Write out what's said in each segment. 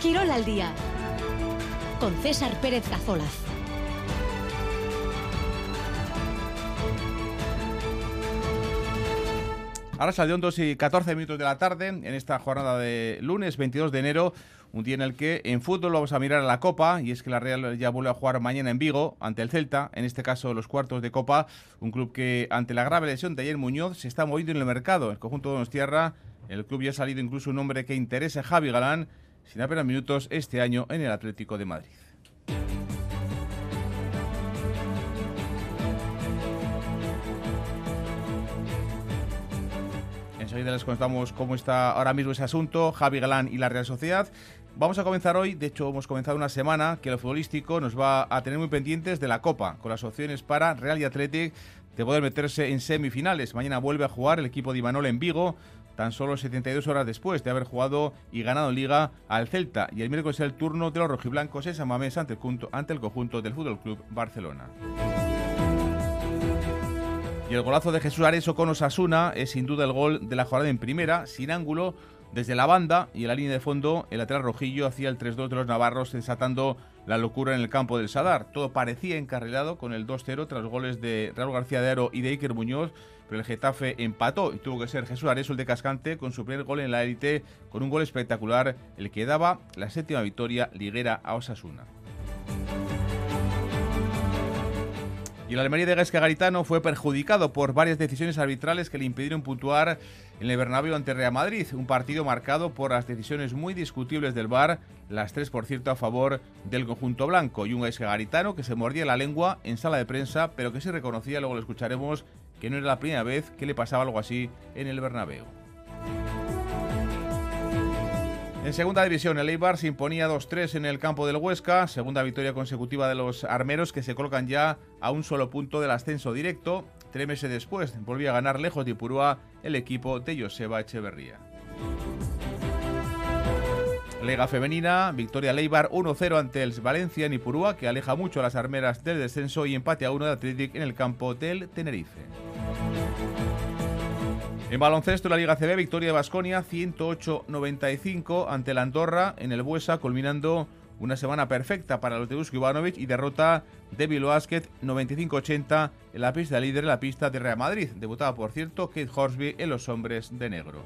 Quirol al día con César Pérez Gazolaz. Ahora salió 2 y 14 minutos de la tarde en esta jornada de lunes 22 de enero, un día en el que en fútbol vamos a mirar a la Copa y es que la Real ya vuelve a jugar mañana en Vigo ante el Celta, en este caso los cuartos de Copa, un club que ante la grave lesión de ayer Muñoz se está moviendo en el mercado, el conjunto de Donostierra, el club ya ha salido incluso un hombre que interesa, Javi Galán, sin apenas minutos este año en el Atlético de Madrid. Enseguida les contamos cómo está ahora mismo ese asunto, Javi Galán y la Real Sociedad. Vamos a comenzar hoy, de hecho hemos comenzado una semana que lo futbolístico nos va a tener muy pendientes de la Copa, con las opciones para Real y Athletic de poder meterse en semifinales. Mañana vuelve a jugar el equipo de Imanol en Vigo, tan solo 72 horas después de haber jugado y ganado Liga al Celta. Y el miércoles es el turno de los rojiblancos en San Mamés ante el, ante el conjunto del Fútbol Club Barcelona. Y el golazo de Jesús Areso con Osasuna es sin duda el gol de la jornada en primera, sin ángulo, desde la banda y en la línea de fondo, el lateral rojillo hacía el 3-2 de los navarros, desatando la locura en el campo del Sadar. Todo parecía encarrilado con el 2-0 tras goles de Raúl García de Aro y de Iker Muñoz, pero el Getafe empató y tuvo que ser Jesús Areso el de Cascante con su primer gol en la élite, con un gol espectacular, el que daba la séptima victoria liguera a Osasuna. Y el Almería de Gasca Garitano fue perjudicado por varias decisiones arbitrales que le impidieron puntuar en el Bernabéu ante Real Madrid, un partido marcado por las decisiones muy discutibles del VAR, las tres por cierto a favor del conjunto blanco, y un Gasca Garitano que se mordía la lengua en sala de prensa, pero que sí reconocía, luego lo escucharemos, que no era la primera vez que le pasaba algo así en el Bernabéu. En segunda división, el Eibar se imponía 2-3 en el campo del Huesca, segunda victoria consecutiva de los armeros que se colocan ya a un solo punto del ascenso directo. Tres meses después volvió a ganar lejos de Ipurúa el equipo de Joseba Echeverría. Lega femenina, victoria Leibar 1-0 ante el Valencia en Ipurúa, que aleja mucho a las armeras del descenso y empate a 1 de Athletic en el campo del Tenerife. En baloncesto, la Liga CB, victoria de Basconia 108-95 ante la Andorra en el Buesa, culminando una semana perfecta para los de Usko Ivanovic y derrota de Bilbao Basket 95-80 en la pista líder en la pista de Real Madrid. Debutaba, por cierto, Kate Horsby en los hombres de negro.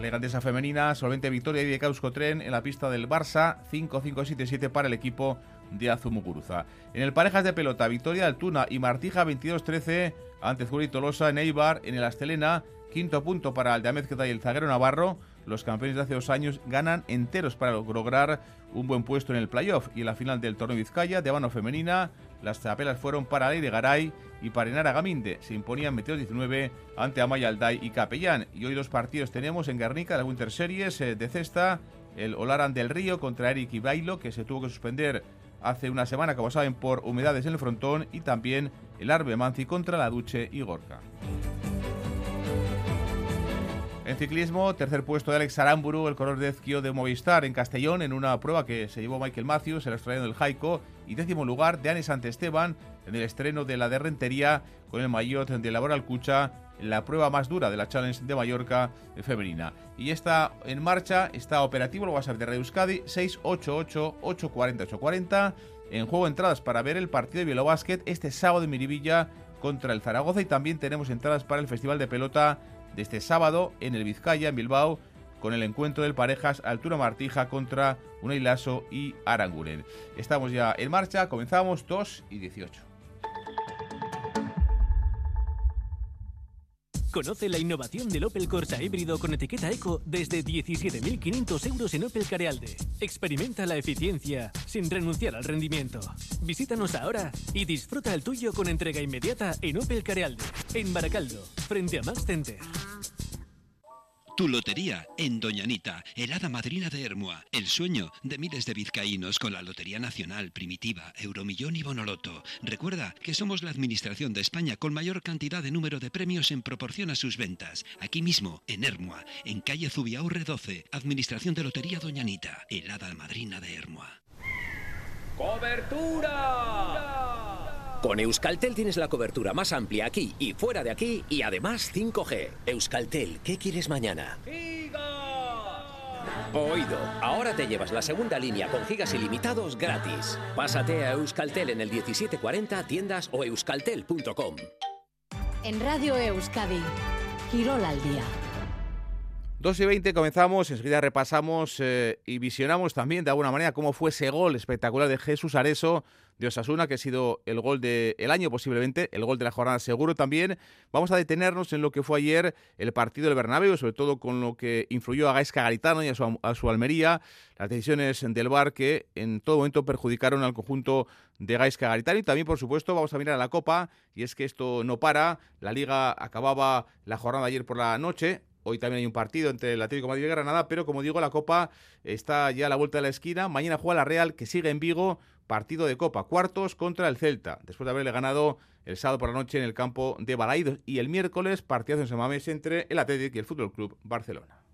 Legandesa femenina, solvente victoria de Causco Tren en la pista del Barça, 5-5-7-7 para el equipo de Azumuguruza. En el parejas de pelota, victoria del Tuna y Martija 22-13 ante Zuri Tolosa en Eibar, en el Astelena, quinto punto para el de Amezqueta y el zaguero Navarro. Los campeones de hace dos años ganan enteros para lograr un buen puesto en el playoff y en la final del torneo Vizcaya de mano femenina. Las tapelas fueron para Ley de Garay y para Enara Gaminde. Se imponían 22-19 ante Amaya Alday y Capellán. Y hoy dos partidos tenemos en Guernica, la Winter Series eh, de cesta. El Olaran del Río contra Eric Ibailo, que se tuvo que suspender hace una semana, como saben, por humedades en el frontón. Y también el Arbe Manzi contra la Duche y Gorka. En ciclismo, tercer puesto de Alex Aramburu, el color de Ezquio de Movistar en Castellón, en una prueba que se llevó Michael Matthews, el australiano del Jaico, y décimo lugar de Anne Esteban en el estreno de la derrentería con el maillot de Laboral Cucha la prueba más dura de la Challenge de Mallorca femenina. Y está en marcha, está operativo el WhatsApp de Radio Euskadi 688 840 840 en juego entradas para ver el partido de Bielobásquet este sábado en Miribilla contra el Zaragoza y también tenemos entradas para el Festival de Pelota de este sábado en el Vizcaya, en Bilbao, con el encuentro del parejas Altura Martija contra Unailaso y Aranguren. Estamos ya en marcha, comenzamos 2 y 18. Conoce la innovación del Opel Corsa híbrido con etiqueta Eco desde 17.500 euros en Opel Carealde. Experimenta la eficiencia sin renunciar al rendimiento. Visítanos ahora y disfruta el tuyo con entrega inmediata en Opel Carealde, en Baracaldo, frente a Max Center. Tu lotería en Doñanita, helada madrina de Hermua. El sueño de miles de vizcaínos con la Lotería Nacional, Primitiva, Euromillón y Bonoloto. Recuerda que somos la administración de España con mayor cantidad de número de premios en proporción a sus ventas. Aquí mismo, en Hermua, en calle Zubiaurre 12, Administración de Lotería Doñanita, helada madrina de Hermua. ¡Cobertura! Con Euskaltel tienes la cobertura más amplia aquí y fuera de aquí y además 5G. Euskaltel, ¿qué quieres mañana? Oído, ahora te llevas la segunda línea con gigas ilimitados gratis. Pásate a Euskaltel en el 1740 tiendas o euskaltel.com. En Radio Euskadi, Quirol al día. 2 y 20 comenzamos, enseguida repasamos eh, y visionamos también de alguna manera cómo fue ese gol espectacular de Jesús Areso de Osasuna, que ha sido el gol del año posiblemente, el gol de la jornada seguro también. Vamos a detenernos en lo que fue ayer el partido del Bernabéu, sobre todo con lo que influyó a Gaisca Garitano y a su, a su Almería, las decisiones del VAR que en todo momento perjudicaron al conjunto de Gaisca Garitano y también, por supuesto, vamos a mirar a la Copa y es que esto no para. La Liga acababa la jornada ayer por la noche, Hoy también hay un partido entre el Atlético de Madrid y Granada, pero como digo, la Copa está ya a la vuelta de la esquina. Mañana juega la Real, que sigue en Vigo, partido de Copa, cuartos contra el Celta, después de haberle ganado el sábado por la noche en el campo de Balaidos. Y el miércoles, partido en Semames entre el Atlético y el Fútbol Club Barcelona.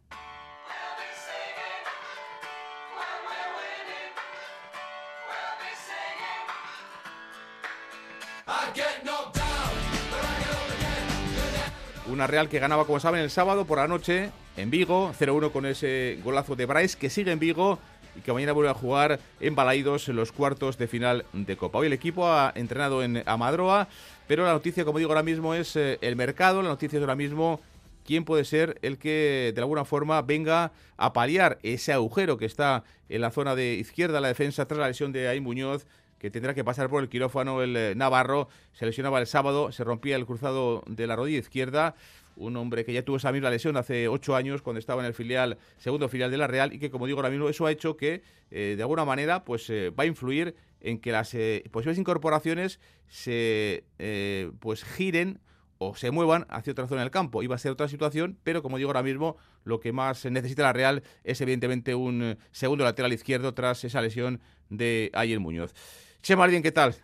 Una Real que ganaba, como saben, el sábado por la noche en Vigo, 0-1 con ese golazo de Bryce, que sigue en Vigo y que mañana vuelve a jugar en Balaidos en los cuartos de final de Copa. Hoy el equipo ha entrenado en Amadroa, pero la noticia, como digo ahora mismo, es eh, el mercado. La noticia es ahora mismo quién puede ser el que de alguna forma venga a paliar ese agujero que está en la zona de izquierda, la defensa, tras la lesión de Ay Muñoz que tendrá que pasar por el quirófano el eh, Navarro. Se lesionaba el sábado, se rompía el cruzado de la rodilla izquierda. Un hombre que ya tuvo esa misma lesión hace ocho años cuando estaba en el filial, segundo filial de la Real, y que, como digo ahora mismo, eso ha hecho que, eh, de alguna manera, pues eh, va a influir en que las posibles incorporaciones se pues giren o se muevan hacia otra zona del campo. Iba a ser otra situación, pero como digo ahora mismo, lo que más necesita la Real es evidentemente un segundo lateral izquierdo tras esa lesión de Ayer Muñoz. Che Martín, ¿qué tal?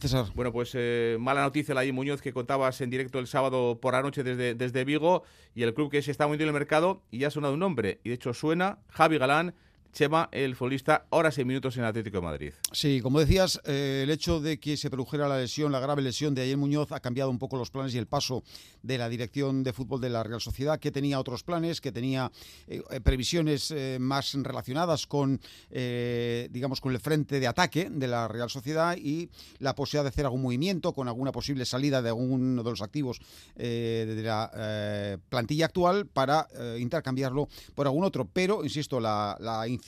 César. Bueno, pues eh, mala noticia la de Muñoz que contabas en directo el sábado por la noche desde, desde Vigo y el club que se está moviendo en el mercado y ya ha sonado un nombre. Y de hecho suena Javi Galán, Chema, el futbolista, ahora seis minutos en Atlético de Madrid. Sí, como decías, eh, el hecho de que se produjera la lesión, la grave lesión de ayer Muñoz, ha cambiado un poco los planes y el paso de la dirección de fútbol de la Real Sociedad, que tenía otros planes, que tenía eh, eh, previsiones más relacionadas con, digamos, con el frente de ataque de la Real Sociedad y la posibilidad de hacer algún movimiento con alguna posible salida de alguno de los activos de la plantilla actual para intercambiarlo por algún otro. Pero, insisto, la, la incidencia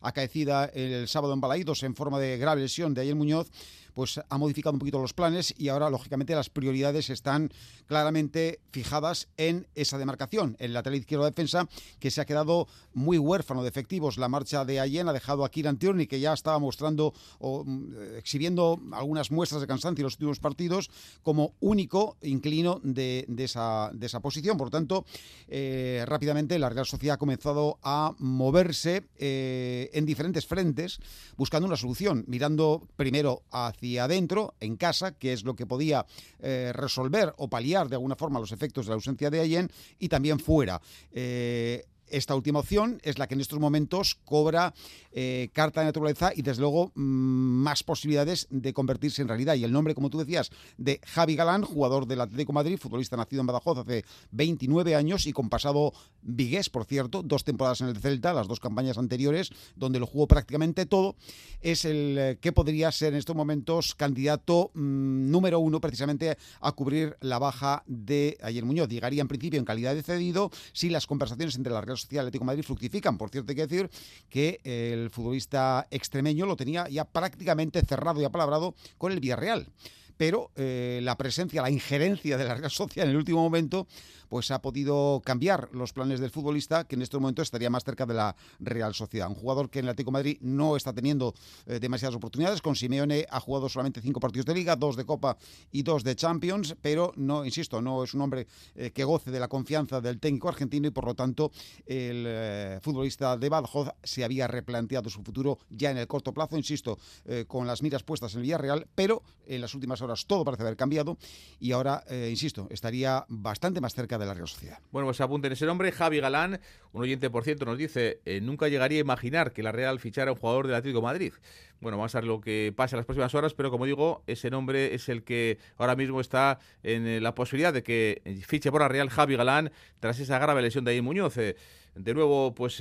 acaecida el sábado en Balaídos en forma de grave lesión de ayer Muñoz pues ha modificado un poquito los planes y ahora, lógicamente, las prioridades están claramente fijadas en esa demarcación, el lateral izquierdo de defensa, que se ha quedado muy huérfano de efectivos. La marcha de Allen ha dejado a Kieran Tierney, que ya estaba mostrando o mm, exhibiendo algunas muestras de cansancio en los últimos partidos, como único inclino de, esa, de esa, posición. Por tanto, eh, rápidamente la Real Sociedad ha comenzado a moverse eh, en diferentes frentes, buscando una solución, mirando primero hacia adentro, en casa, que es lo que podía eh, resolver o paliar de alguna forma los efectos de la ausencia de Allen, y también fuera. Eh, esta última opción es la que en estos momentos cobra eh, carta de naturaleza y desde luego mm, más posibilidades de convertirse en realidad. Y el nombre, como tú decías, de Javi Galán, jugador del Atlético Madrid, futbolista nacido en Badajoz hace 29 años y con pasado vigués, por cierto, dos temporadas en el Celta, las dos campañas anteriores, donde lo jugó prácticamente todo, es el eh, que podría ser en estos momentos candidato mm, número uno precisamente a cubrir la baja de Ayer Muñoz. Llegaría en principio en calidad de cedido si las conversaciones entre la Real Social Atlético Madrid fructifican. Por cierto, hay que decir que el futbolista extremeño lo tenía ya prácticamente cerrado y apalabrado con el Villarreal pero eh, la presencia, la injerencia de la Real Social en el último momento pues ha podido cambiar los planes del futbolista, que en este momento estaría más cerca de la Real Sociedad. Un jugador que en el Atlético Madrid no está teniendo eh, demasiadas oportunidades. Con Simeone ha jugado solamente cinco partidos de Liga, dos de Copa y dos de Champions, pero no, insisto, no es un hombre eh, que goce de la confianza del técnico argentino y por lo tanto el eh, futbolista de Badajoz se había replanteado su futuro ya en el corto plazo, insisto, con las miras puestas en el Villarreal, pero en las últimas horas todo parece haber cambiado y ahora, insisto, estaría bastante más cerca de la Real Sociedad. Bueno, pues apunten ese nombre, Javi Galán, un oyente por ciento nos dice, eh, nunca llegaría a imaginar que la Real fichara a un jugador del Atlético de Madrid. Bueno, vamos a ver lo que pasa en las próximas horas, pero como digo, ese nombre es el que ahora mismo está en eh, la posibilidad de que fiche por la Real Javi Galán tras esa grave lesión de ahí Muñoz. Eh, de nuevo, pues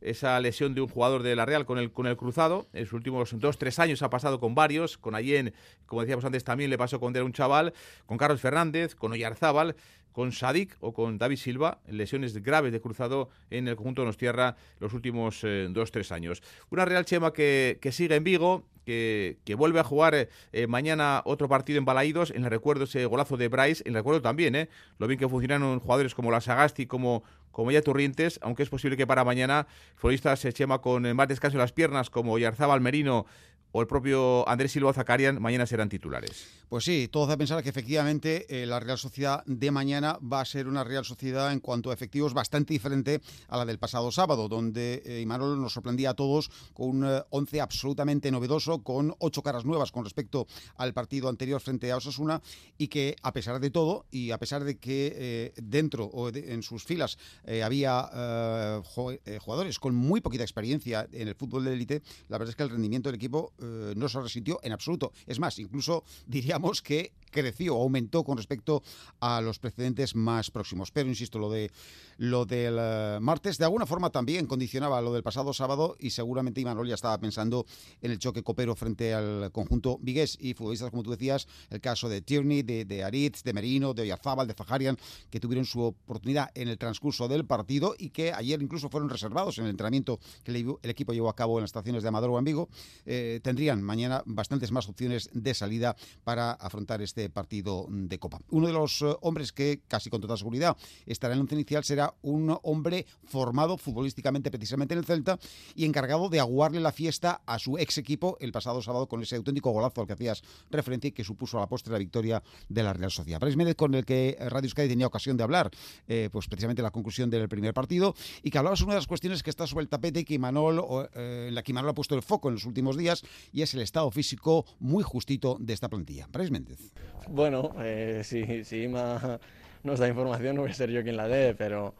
esa lesión de un jugador de la Real con el, con el cruzado. En sus últimos dos, tres años ha pasado con varios. Con Allen, como decíamos antes, también le pasó con un chaval. Con Carlos Fernández, con Oyarzábal con Sadik o con David Silva, lesiones graves de cruzado en el conjunto de nos tierra los últimos eh, dos, tres años. Una Real Chema que, sigue en Vigo, que, vuelve a jugar eh, mañana otro partido en Balaídos. En el recuerdo ese golazo de Bryce, en el recuerdo también, eh, lo bien que funcionaron jugadores como la Sagasti, como, como ya Turrientes, aunque es posible que para mañana futbolistas se Chema con más descanso en las piernas, como Yarzaba Merino o el propio Andrés Silva Zacarian mañana serán titulares. Pues sí, todo hace pensar que efectivamente eh, la Real Sociedad de mañana va a ser una Real Sociedad en cuanto a efectivos bastante diferente a la del pasado sábado, donde eh, Imanol nos sorprendía a todos con un 11 eh, absolutamente novedoso, con ocho caras nuevas con respecto al partido anterior frente a Osasuna y que a pesar de todo y a pesar de que dentro o en sus filas había jugadores con muy poquita experiencia en el fútbol de élite, la verdad es que el rendimiento del equipo eh, no se resintió en absoluto. Es más, incluso diríamos que creció, aumentó con respecto a los precedentes más próximos. Pero insisto, lo de lo del eh, martes de alguna forma también condicionaba lo del pasado sábado y seguramente Imanol ya estaba pensando en el choque copero frente al conjunto vigués y futbolistas, como tú decías, el caso de Tierney, de, de Aritz, de Merino, de Oyarzábal, de Fajarian, que tuvieron su oportunidad en el transcurso del partido y que ayer incluso fueron reservados en el entrenamiento que el equipo llevó a cabo en las estaciones de Amador o en Vigo. Eh, tendrían mañana bastantes más opciones de salida para afrontar este partido de Copa. Uno de los eh, hombres que casi con toda seguridad estará en el once inicial será un hombre formado futbolísticamente precisamente en el Celta y encargado de aguarle la fiesta a su ex equipo el pasado sábado con ese auténtico golazo al que hacías referencia y que supuso a la postre la victoria de la Real Sociedad. Brais Méndez con el que Radio Sky tenía ocasión de hablar, eh, pues precisamente la conclusión del primer partido y que hablabas una de las cuestiones que está sobre el tapete que Imanol, eh, en la que Imanol ha puesto el foco en los últimos días y es el estado físico muy justito de esta plantilla. Brais Méndez. Bueno, eh, si, si Ima nos da información, no voy a ser yo quien la dé, pero,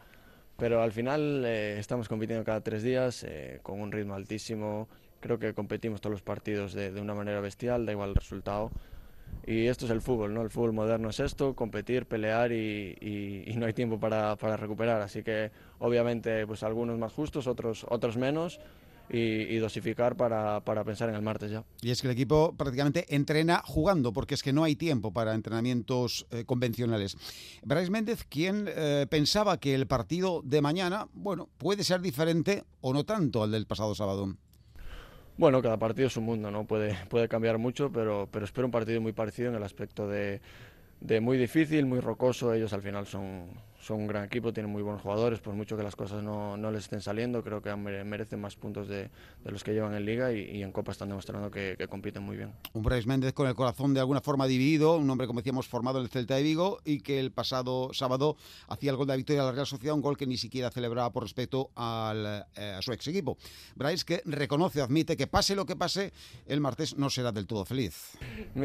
pero al final eh, estamos compitiendo cada tres días eh, con un ritmo altísimo. Creo que competimos todos los partidos de, de, una manera bestial, da igual el resultado. Y esto es el fútbol, ¿no? El fútbol moderno es esto, competir, pelear y, y, y no hay tiempo para, para, recuperar. Así que obviamente pues algunos más justos, otros, otros menos y, dosificar para, para, pensar en el martes ya. Y es que el equipo prácticamente entrena jugando, porque es que no hay tiempo para entrenamientos eh, convencionales. Bryce Méndez, quien eh, pensaba que el partido de mañana, bueno, puede ser diferente o no tanto al del pasado sábado. Bueno, cada partido es un mundo, ¿no? Puede, puede cambiar mucho, pero, pero espero un partido muy parecido en el aspecto de, de muy difícil, muy rocoso. Ellos al final son, son un gran equipo, tienen muy buenos jugadores, por mucho que las cosas no, no les estén saliendo, creo que merecen más puntos de, de los que llevan en Liga y, en Copa están demostrando que, compiten muy bien. Un Bryce Méndez con el corazón de alguna forma dividido, un hombre, como decíamos, formado en el Celta de Vigo y que el pasado sábado hacía el gol de la victoria de la Real Sociedad, un gol que ni siquiera celebraba por respeto al, eh, a su ex equipo. Bryce que reconoce, admite que pase lo que pase, el martes no será del todo feliz.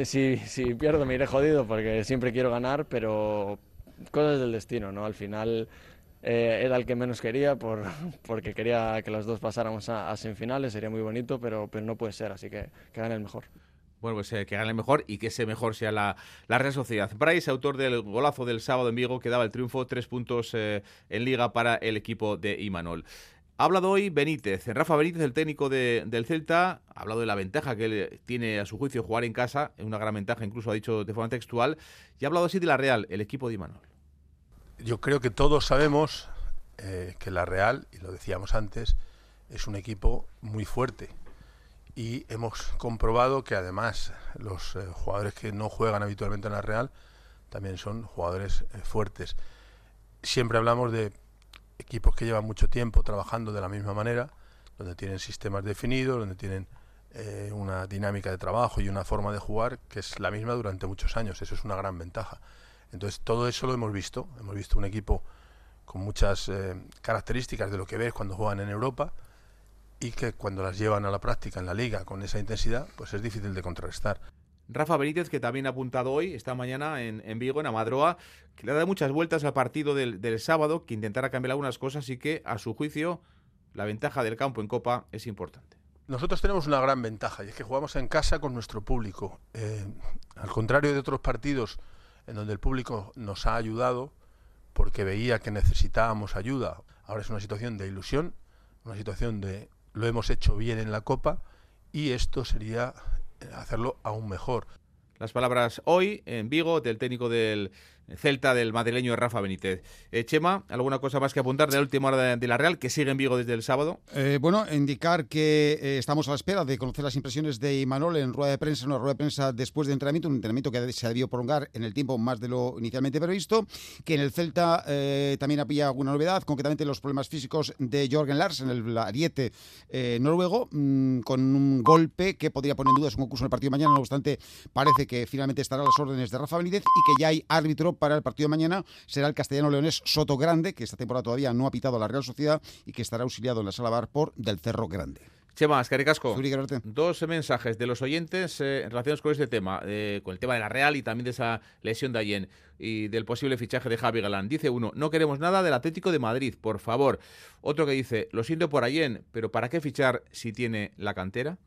Si, si pierdo me iré jodido porque siempre quiero ganar, pero cosas del destino, ¿no? Al final eh, era el que menos quería por, porque quería que los dos pasáramos a, semifinales, sería muy bonito, pero, pero no puede ser, así que que gane el mejor. Bueno, pues eh, que gane el mejor y que ese mejor sea la, la Real Sociedad. Bryce, autor del golazo del sábado en Vigo, que daba el triunfo, tres puntos eh, en liga para el equipo de Imanol. Ha hablado hoy Benítez, Rafa Benítez, el técnico de, del Celta, ha hablado de la ventaja que él tiene a su juicio jugar en casa, es una gran ventaja, incluso ha dicho de forma textual, y ha hablado así de la Real, el equipo de Imanol. Yo creo que todos sabemos eh, que la Real, y lo decíamos antes, es un equipo muy fuerte. Y hemos comprobado que además los eh, jugadores que no juegan habitualmente en la Real también son jugadores eh, fuertes. Siempre hablamos de equipos que llevan mucho tiempo trabajando de la misma manera, donde tienen sistemas definidos, donde tienen eh, una dinámica de trabajo y una forma de jugar que es la misma durante muchos años. Eso es una gran ventaja. Entonces, todo eso lo hemos visto. Hemos visto un equipo con muchas eh, características de lo que ves cuando juegan en Europa y que cuando las llevan a la práctica en la liga con esa intensidad, pues es difícil de contrarrestar. Rafa Benítez, que también ha apuntado hoy, esta mañana en, Vigo, en Amadroa, que le dado muchas vueltas al partido del, sábado, que intentará cambiar algunas cosas y que, a su juicio, la ventaja del campo en Copa es importante. Nosotros tenemos una gran ventaja y es que jugamos en casa con nuestro público. Eh, al contrario de otros partidos en donde el público nos ha ayudado porque veía que necesitábamos ayuda, ahora es una situación de ilusión, una situación de lo hemos hecho bien en la Copa y esto sería hacerlo aún mejor. Las palabras hoy en Vigo del técnico del Celta del madrileño Rafa Benítez. Eh, Chema, ¿alguna cosa más que apuntar de la última hora de, la Real, que sigue en Vigo desde el sábado? Eh, bueno, indicar que eh, estamos a la espera de conocer las impresiones de Imanol en rueda de prensa, una rueda de prensa después de entrenamiento, un entrenamiento que se ha debió prolongar en el tiempo más de lo inicialmente previsto, que en el Celta también había alguna novedad, concretamente los problemas físicos de Jorgen Larsen, el ariete noruego, mm, con un golpe que podría poner en duda su concurso en el partido de mañana, no obstante, parece que finalmente estará a las órdenes de Rafa Benítez y que ya hay árbitro para el partido de mañana será el castellano leonés Soto Grande, que esta temporada todavía no ha pitado a la Real Sociedad y que estará auxiliado en la sala bar por Del Cerro Grande. Chema, Caricasco, dos mensajes de los oyentes eh, en relación con este tema, eh, con el tema de la Real y también de esa lesión de Allen y del posible fichaje de Javi Galán. Dice uno, no queremos nada del Atlético de Madrid, por favor. Otro que dice, lo siento por Allen, pero ¿para qué fichar si tiene la cantera?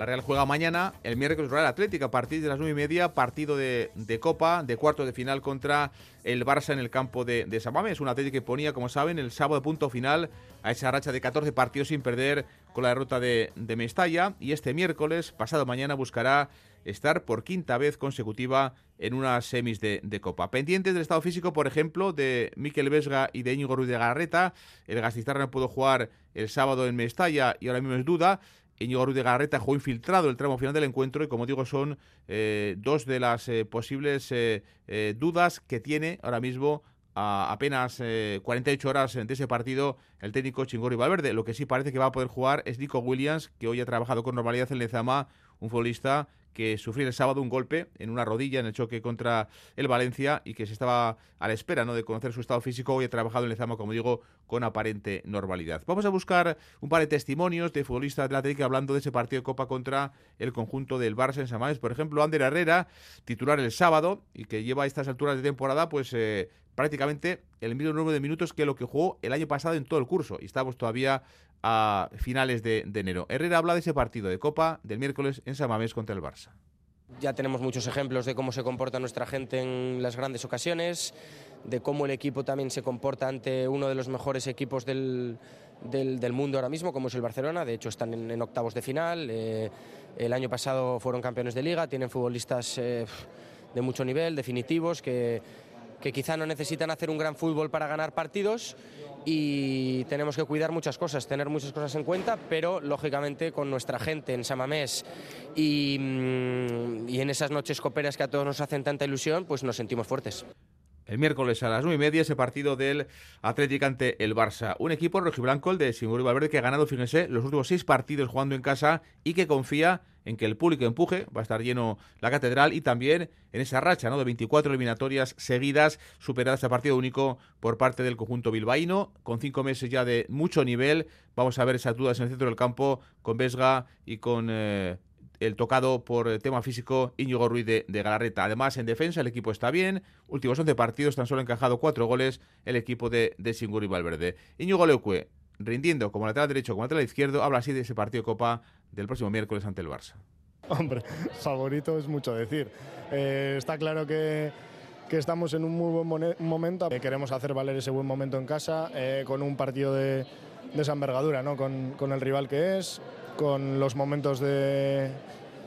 La Real juega mañana, el miércoles Real Atlético, a partir de las nueve y media, partido de, Copa, de cuarto de final contra el Barça en el campo de, de Es Un Atlético que ponía, como saben, el sábado punto final a esa racha de 14 partidos sin perder con la derrota de, Mestalla. Y este miércoles, pasado mañana, buscará estar por quinta vez consecutiva en unas semis de, Copa. Pendientes del estado físico, por ejemplo, de Miquel Vesga y de Íñigo Ruiz de Garreta. El Gastistarra no pudo jugar el sábado en Mestalla y ahora mismo es duda. Íñigo Garreta jugó infiltrado el tramo final del encuentro y como digo son eh, dos de las eh, posibles eh, dudas que tiene ahora mismo a apenas 48 horas de ese partido el técnico Chingori Valverde. Lo que sí parece que va a poder jugar es Nico Williams, que hoy ha trabajado con normalidad en Lezama, un futbolista que sufrió el sábado un golpe en una rodilla en el choque contra el Valencia y que se estaba a la espera ¿no? de conocer su estado físico. Hoy ha trabajado en Lezama, como digo, con aparente normalidad. Vamos a buscar un par de testimonios de futbolistas de la hablando de ese partido de Copa contra el conjunto del Barça en Samárez. Por ejemplo, Ander Herrera, titular el sábado y que lleva a estas alturas de temporada, pues eh, prácticamente el mismo número de minutos que lo que jugó el año pasado en todo el curso. Y estamos todavía a finales de, enero. Herrera habla de ese partido de Copa del miércoles en Samamés contra el Barça. Ya tenemos muchos ejemplos de cómo se comporta nuestra gente en las grandes ocasiones, de cómo el equipo también se comporta ante uno de los mejores equipos del, del, mundo ahora mismo, como es el Barcelona. De hecho, están en, octavos de final. Eh, el año pasado fueron campeones de liga, tienen futbolistas eh, de mucho nivel, definitivos, que, que quizá no necesitan hacer un gran fútbol para ganar partidos y tenemos que cuidar muchas cosas, tener muchas cosas en cuenta, pero lógicamente con nuestra gente en Samamés y, mm, y en esas noches coperas que a todos nos hacen tanta ilusión, pues nos sentimos fuertes el miércoles a las nueve y media ese partido del Atlético ante el Barça. Un equipo rojiblanco, el de Simón Valverde, que ha ganado, fíjense, los últimos seis partidos jugando en casa y que confía en que el público empuje, va a estar lleno la catedral y también en esa racha ¿no? de 24 eliminatorias seguidas superadas a partido único por parte del conjunto bilbaíno, con cinco meses ya de mucho nivel. Vamos a ver esas dudas en el centro del campo con Vesga y con eh, el tocado por tema físico Íñigo Ruiz de, Galarreta. Además, en defensa el equipo está bien. Últimos 11 partidos, tan solo encajado cuatro goles el equipo de, de Singur y Valverde. Íñigo Leucue, rindiendo como lateral derecho como lateral izquierdo, habla así de ese partido de Copa del próximo miércoles ante el Barça. Hombre, favorito es mucho decir. Eh, está claro que, que, estamos en un muy buen momento. Eh, queremos hacer valer ese buen momento en casa eh, con un partido de, de esa envergadura, ¿no? con, con el rival que es, con los momentos de,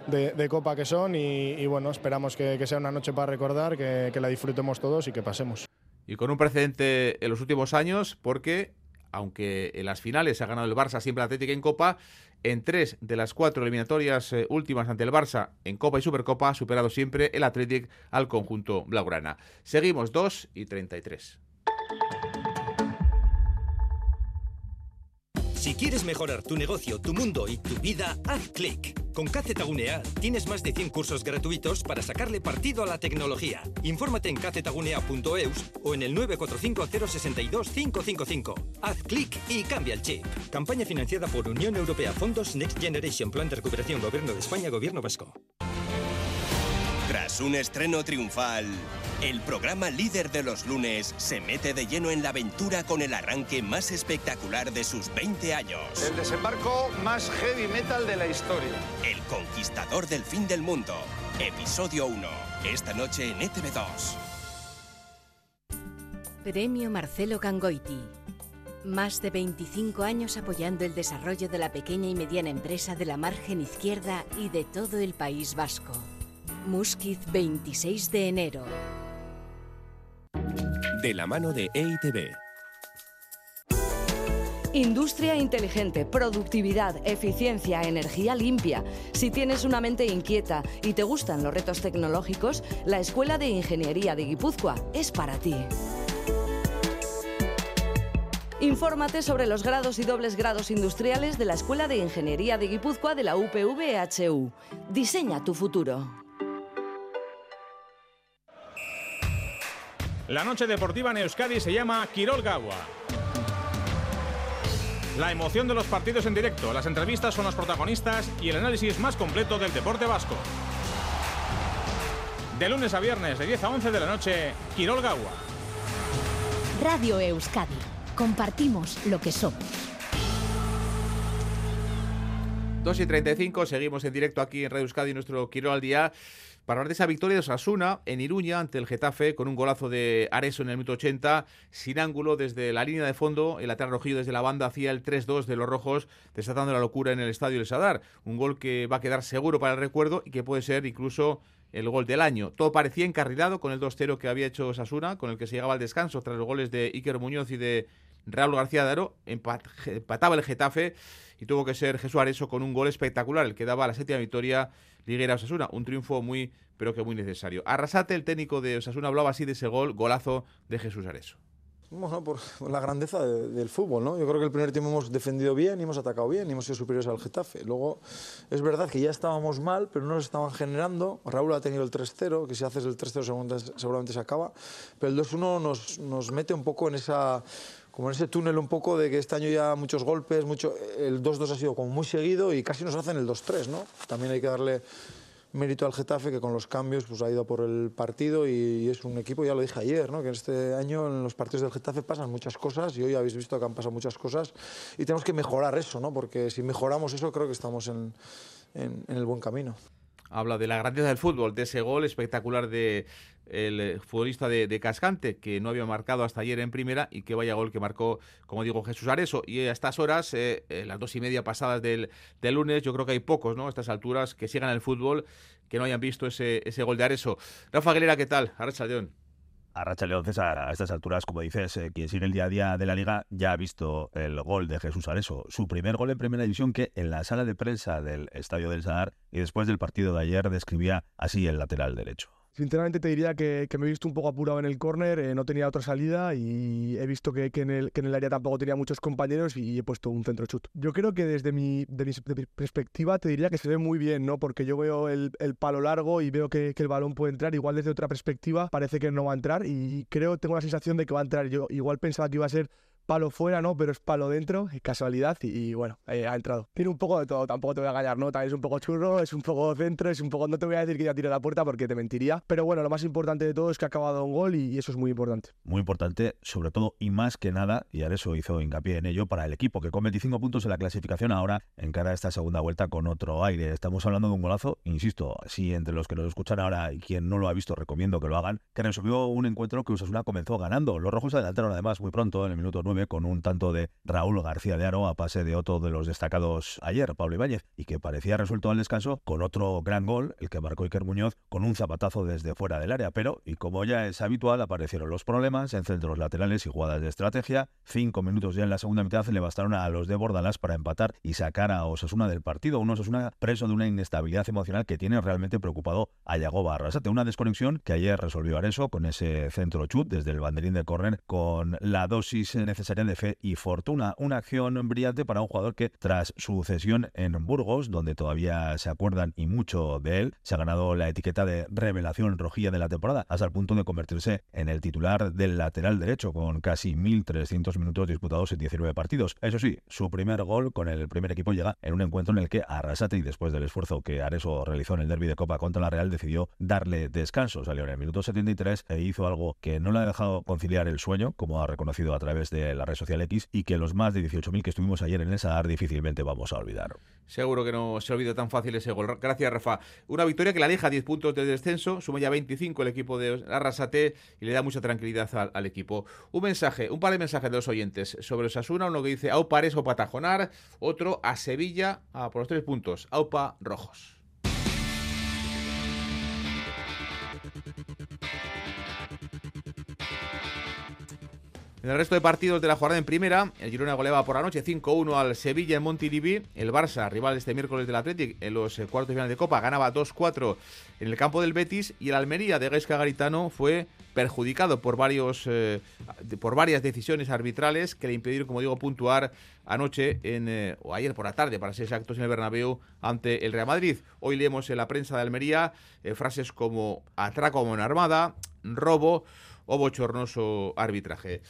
de, Copa que son y, bueno, esperamos que, sea una noche para recordar, que, la disfrutemos todos y que pasemos. Y con un precedente en los últimos años, porque aunque en las finales ha ganado el Barça siempre Atlético en Copa, en tres de las cuatro eliminatorias eh, últimas ante el Barça en Copa y Supercopa ha superado siempre el Atlético al conjunto blaugrana. Seguimos 2 y 33. Si quieres mejorar tu negocio, tu mundo y tu vida, haz clic Con Gunea tienes más de 100 cursos gratuitos para sacarle partido a la tecnología. Infórmate en kzgunea.eus o en el 945 062 555. Haz clic y cambia el chip. Campaña financiada por Unión Europea Fondos Next Generation Plan de Recuperación Gobierno de España Gobierno Vasco. Tras un estreno triunfal, el programa líder de los lunes se mete de lleno en la aventura con el arranque más espectacular de sus 20 años. El desembarco más heavy metal de la historia. El conquistador del fin del mundo. Episodio 1. Esta noche en ETV2. Premio Marcelo Gangoiti. Más de 25 años apoyando el desarrollo de la pequeña y mediana empresa de la margen izquierda y de todo el País Vasco. Musquiz 26 de enero. De la mano de EITB. Industria inteligente, productividad, eficiencia, energía limpia. Si tienes una mente inquieta y te gustan los retos tecnológicos, la Escuela de Ingeniería de Guipúzcoa es para ti. Infórmate sobre los grados y dobles grados industriales de la Escuela de Ingeniería de Guipúzcoa de la UPV-HU. Diseña tu futuro. La noche deportiva en Euskadi se llama Quirol Gawa. La emoción de los partidos en directo, las entrevistas son los protagonistas y el análisis más completo del deporte vasco. De lunes a viernes, de 10 a 11 de la noche, Quirol Gawa. Radio Euskadi. Compartimos lo que somos. 2 y 35, seguimos en directo aquí en Radio Euskadi, nuestro Quirol al día para hablar de esa victoria de Osasuna en Iruña ante el Getafe con un golazo de Areso en el minuto 80, sin ángulo desde la línea de fondo, el lateral rojillo desde la banda hacía el 3-2 de los rojos, desatando la locura en el estadio El Sadar. Un gol que va a quedar seguro para el recuerdo y que puede ser incluso el gol del año. Todo parecía encarrilado con el 2-0 que había hecho Osasuna, con el que se llegaba al descanso tras los goles de Iker Muñoz y de Raúl García de Aro. Empataba el Getafe y tuvo que ser Jesús Areso con un gol espectacular, el que daba la séptima victoria Liguera Osasuna. Un triunfo muy, pero que muy necesario. Arrasate, el técnico de Osasuna, hablaba así de ese gol, golazo de Jesús Areso. Bueno, por la grandeza del fútbol, ¿no? Yo creo que el primer tiempo hemos defendido bien y hemos atacado bien y hemos sido superiores al Getafe. Luego, es verdad que ya estábamos mal, pero no nos estaban generando. Raúl ha tenido el 3-0, que si haces el 3-0 seguramente se acaba. Pero el 2-1 nos, nos mete un poco en esa como en ese túnel un poco de que este año ya muchos golpes, mucho, el 2-2 ha sido como muy seguido y casi nos hacen el 2-3, ¿no? También hay que darle mérito al Getafe que con los cambios pues ha ido por el partido y, es un equipo, ya lo dije ayer, ¿no? que este año en los partidos del Getafe pasan muchas cosas y hoy habéis visto que han pasado muchas cosas y tenemos que mejorar eso, ¿no? porque si mejoramos eso creo que estamos en, en el buen camino habla de la grandeza del fútbol, de ese gol espectacular de el eh, futbolista de, Cascante, que no había marcado hasta ayer en primera, y que vaya gol que marcó, como digo, Jesús Areso. Y a estas horas, eh, eh, las dos y media pasadas del, lunes, yo creo que hay pocos, ¿no? A estas alturas, que sigan el fútbol, que no hayan visto ese, gol de Areso. Rafa Aguilera, ¿qué tal? Arracha León. Arracha León César, a estas alturas, como dices, quien sigue el día a día de la liga ya ha visto el gol de Jesús Areso. Su primer gol en primera división que en la sala de prensa del Estadio del Sadar y después del partido de ayer describía así el lateral derecho. Sinceramente te diría que, me he visto un poco apurado en el córner, eh, no tenía otra salida y he visto que, en el, que, en el, área tampoco tenía muchos compañeros y he puesto un centro chut. Yo creo que desde mi, de mi, perspectiva te diría que se ve muy bien, ¿no? Porque yo veo el, el palo largo y veo que, que, el balón puede entrar. Igual desde otra perspectiva parece que no va a entrar y creo, tengo la sensación de que va a entrar. Yo igual pensaba que iba a ser palo fuera, ¿no? Pero es palo dentro, es casualidad y, bueno, eh, ha entrado. Tiene un poco de todo, tampoco te voy a engañar, ¿no? También es un poco churro, es un poco centro, es un poco, no te voy a decir que ya tire la puerta porque te mentiría, pero bueno, lo más importante de todo es que ha acabado un gol y, eso es muy importante. Muy importante, sobre todo y más que nada, y eso hizo hincapié en ello para el equipo, que con 25 puntos en la clasificación ahora encara esta segunda vuelta con otro aire. Estamos hablando de un golazo, insisto, si entre los que nos escuchan ahora y quien no lo ha visto recomiendo que lo hagan, que resolvió un encuentro que Usasuna comenzó ganando. Los rojos adelantaron además muy pronto, en el minuto 9, con un tanto de Raúl García de Aro a pase de otro de los destacados ayer, Pablo Ibáñez, y que parecía resuelto al descanso con otro gran gol, el que marcó Iker Muñoz, con un zapatazo desde fuera del área. Pero, y como ya es habitual, aparecieron los problemas en centros laterales y jugadas de estrategia. Cinco minutos ya en la segunda mitad le bastaron a los de Bordalás para empatar y sacar a Osasuna del partido. Un Osasuna preso de una inestabilidad emocional que tiene realmente preocupado a Yagoba Arrasate. Una desconexión que ayer resolvió Areso con ese centro chut desde el banderín de córner con la dosis necesaria necesaria de fe y fortuna. Una acción brillante para un jugador que, tras su cesión en Burgos, donde todavía se acuerdan y mucho de él, se ha ganado la etiqueta de revelación rojilla de la temporada, hasta el punto de convertirse en el titular del lateral derecho, con casi 1.300 minutos disputados en 19 partidos. Eso sí, su primer gol con el primer equipo llega en un encuentro en el que Arrasate, y después del esfuerzo que Areso realizó en el derby de Copa contra la Real, decidió darle descanso. Salió en el minuto 73 e hizo algo que no le ha dejado conciliar el sueño, como ha reconocido a través de la red social X, y que los más de 18.000 que estuvimos ayer en esa AR difícilmente vamos a olvidar. Seguro que no se olvida tan fácil ese gol. Gracias, Rafa. Una victoria que la aleja 10 puntos del descenso, suma ya 25 el equipo de Arrasate y le da mucha tranquilidad al, equipo. Un mensaje, un par de mensajes de los oyentes sobre Osasuna, uno que dice Aupa Areso Patajonar, otro a Sevilla a por los tres puntos, Aupa Rojos. En el resto de partidos de la jornada en primera, el Girona goleaba por la noche 5-1 al Sevilla en Montilivi. El Barça, rival este miércoles del Athletic en los eh, cuartos de final de Copa, ganaba 2-4 en el campo del Betis. Y el Almería de Gaisca Garitano fue perjudicado por, varios, eh, por varias decisiones arbitrales que le impidieron, como digo, puntuar anoche eh, o ayer por la tarde, para ser exactos, en el Bernabéu ante el Real Madrid. Hoy leemos en la prensa de Almería frases como atraco como una armada, robo o bochornoso arbitraje.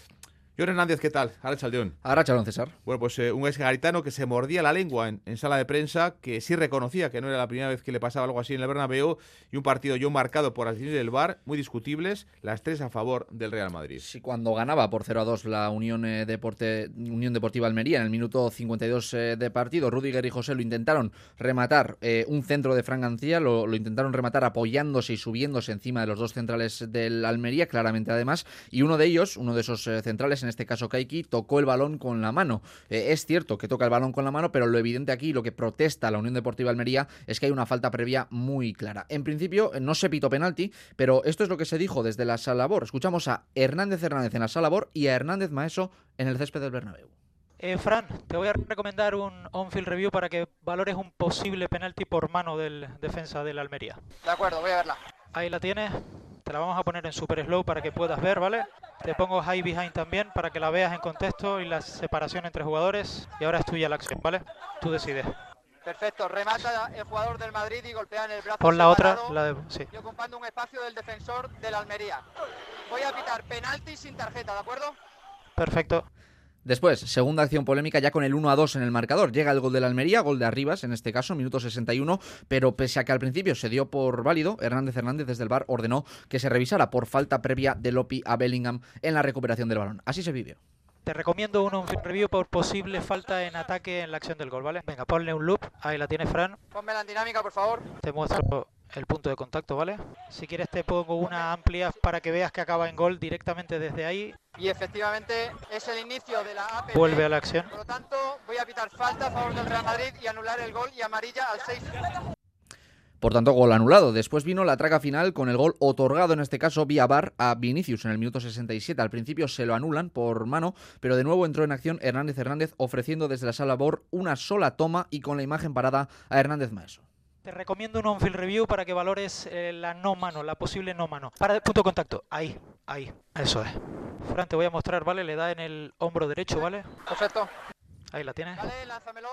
John Hernández, ¿qué tal? Ahora Chaldeón. Ahora Chaldeón, César. Bueno, pues eh, un ex garitano que se mordía la lengua en, sala de prensa, que sí reconocía que no era la primera vez que le pasaba algo así en el Bernabéu, y un partido yo marcado por decisiones del VAR, muy discutibles, las tres a favor del Real Madrid. Sí, cuando ganaba por 0 a 2 la Unión, eh, Deporte, Unión Deportiva Almería en el minuto 52 eh, de partido, Rudiger y José lo intentaron rematar un centro de Fran lo, lo, intentaron rematar apoyándose y subiéndose encima de los dos centrales del Almería, claramente además, y uno de ellos, uno de esos centrales, en este caso Kaiki, tocó el balón con la mano. Eh, es cierto que toca el balón con la mano, pero lo evidente aquí, lo que protesta la Unión Deportiva Almería, es que hay una falta previa muy clara. En principio, eh, no se pitó penalti, pero esto es lo que se dijo desde la Salabor. Escuchamos a Hernández Hernández en la Salabor y a Hernández Maeso en el césped del Bernabéu. Eh, Fran, te voy a recomendar un on-field review para que valores un posible penalti por mano del defensa de la Almería. De acuerdo, voy a verla. Ahí la tienes. Te la vamos a poner en super slow para que puedas ver, ¿vale? Te pongo high behind también para que la veas en contexto y la separación entre jugadores. Y ahora es tuya la acción, ¿vale? Tú decides. Perfecto, remata el jugador del Madrid y golpea en el brazo. Pon la otra, la de... sí. Y ocupando un espacio del defensor del Almería. Voy a pitar penalti sin tarjeta, ¿de acuerdo? Perfecto. Después, segunda acción polémica ya con el 1 a 2 en el marcador. Llega el gol de la Almería, gol de Arribas en este caso, minuto 61, pero pese a que al principio se dio por válido, Hernández Hernández desde el bar ordenó que se revisara por falta previa de Lopi a Bellingham en la recuperación del balón. Así se vivió. Te recomiendo un review por posible falta en ataque en la acción del gol, ¿vale? Venga, ponle un loop, ahí la tiene Fran. Ponme la dinámica, por favor. Te muestro el punto de contacto, ¿vale? Si quieres te pongo una amplia para que veas que acaba en gol directamente desde ahí. Y efectivamente es el inicio de la APP. Vuelve a la acción. Por lo tanto, voy a pitar falta a favor del Real Madrid y anular el gol y amarilla al 6. Por tanto, gol anulado. Después vino la traga final con el gol otorgado, en este caso vía bar, a Vinicius en el minuto 67. Al principio se lo anulan por mano, pero de nuevo entró en acción Hernández Hernández ofreciendo desde la sala BOR una sola toma y con la imagen parada a Hernández Maeso. Te recomiendo un on-field review para que valores eh, la no mano, la posible no mano. Para el punto de contacto, ahí, ahí, eso es. Fran, te voy a mostrar, ¿vale? Le da en el hombro derecho, ¿vale? Perfecto. Ahí la tienes. Vale, lánzamelo.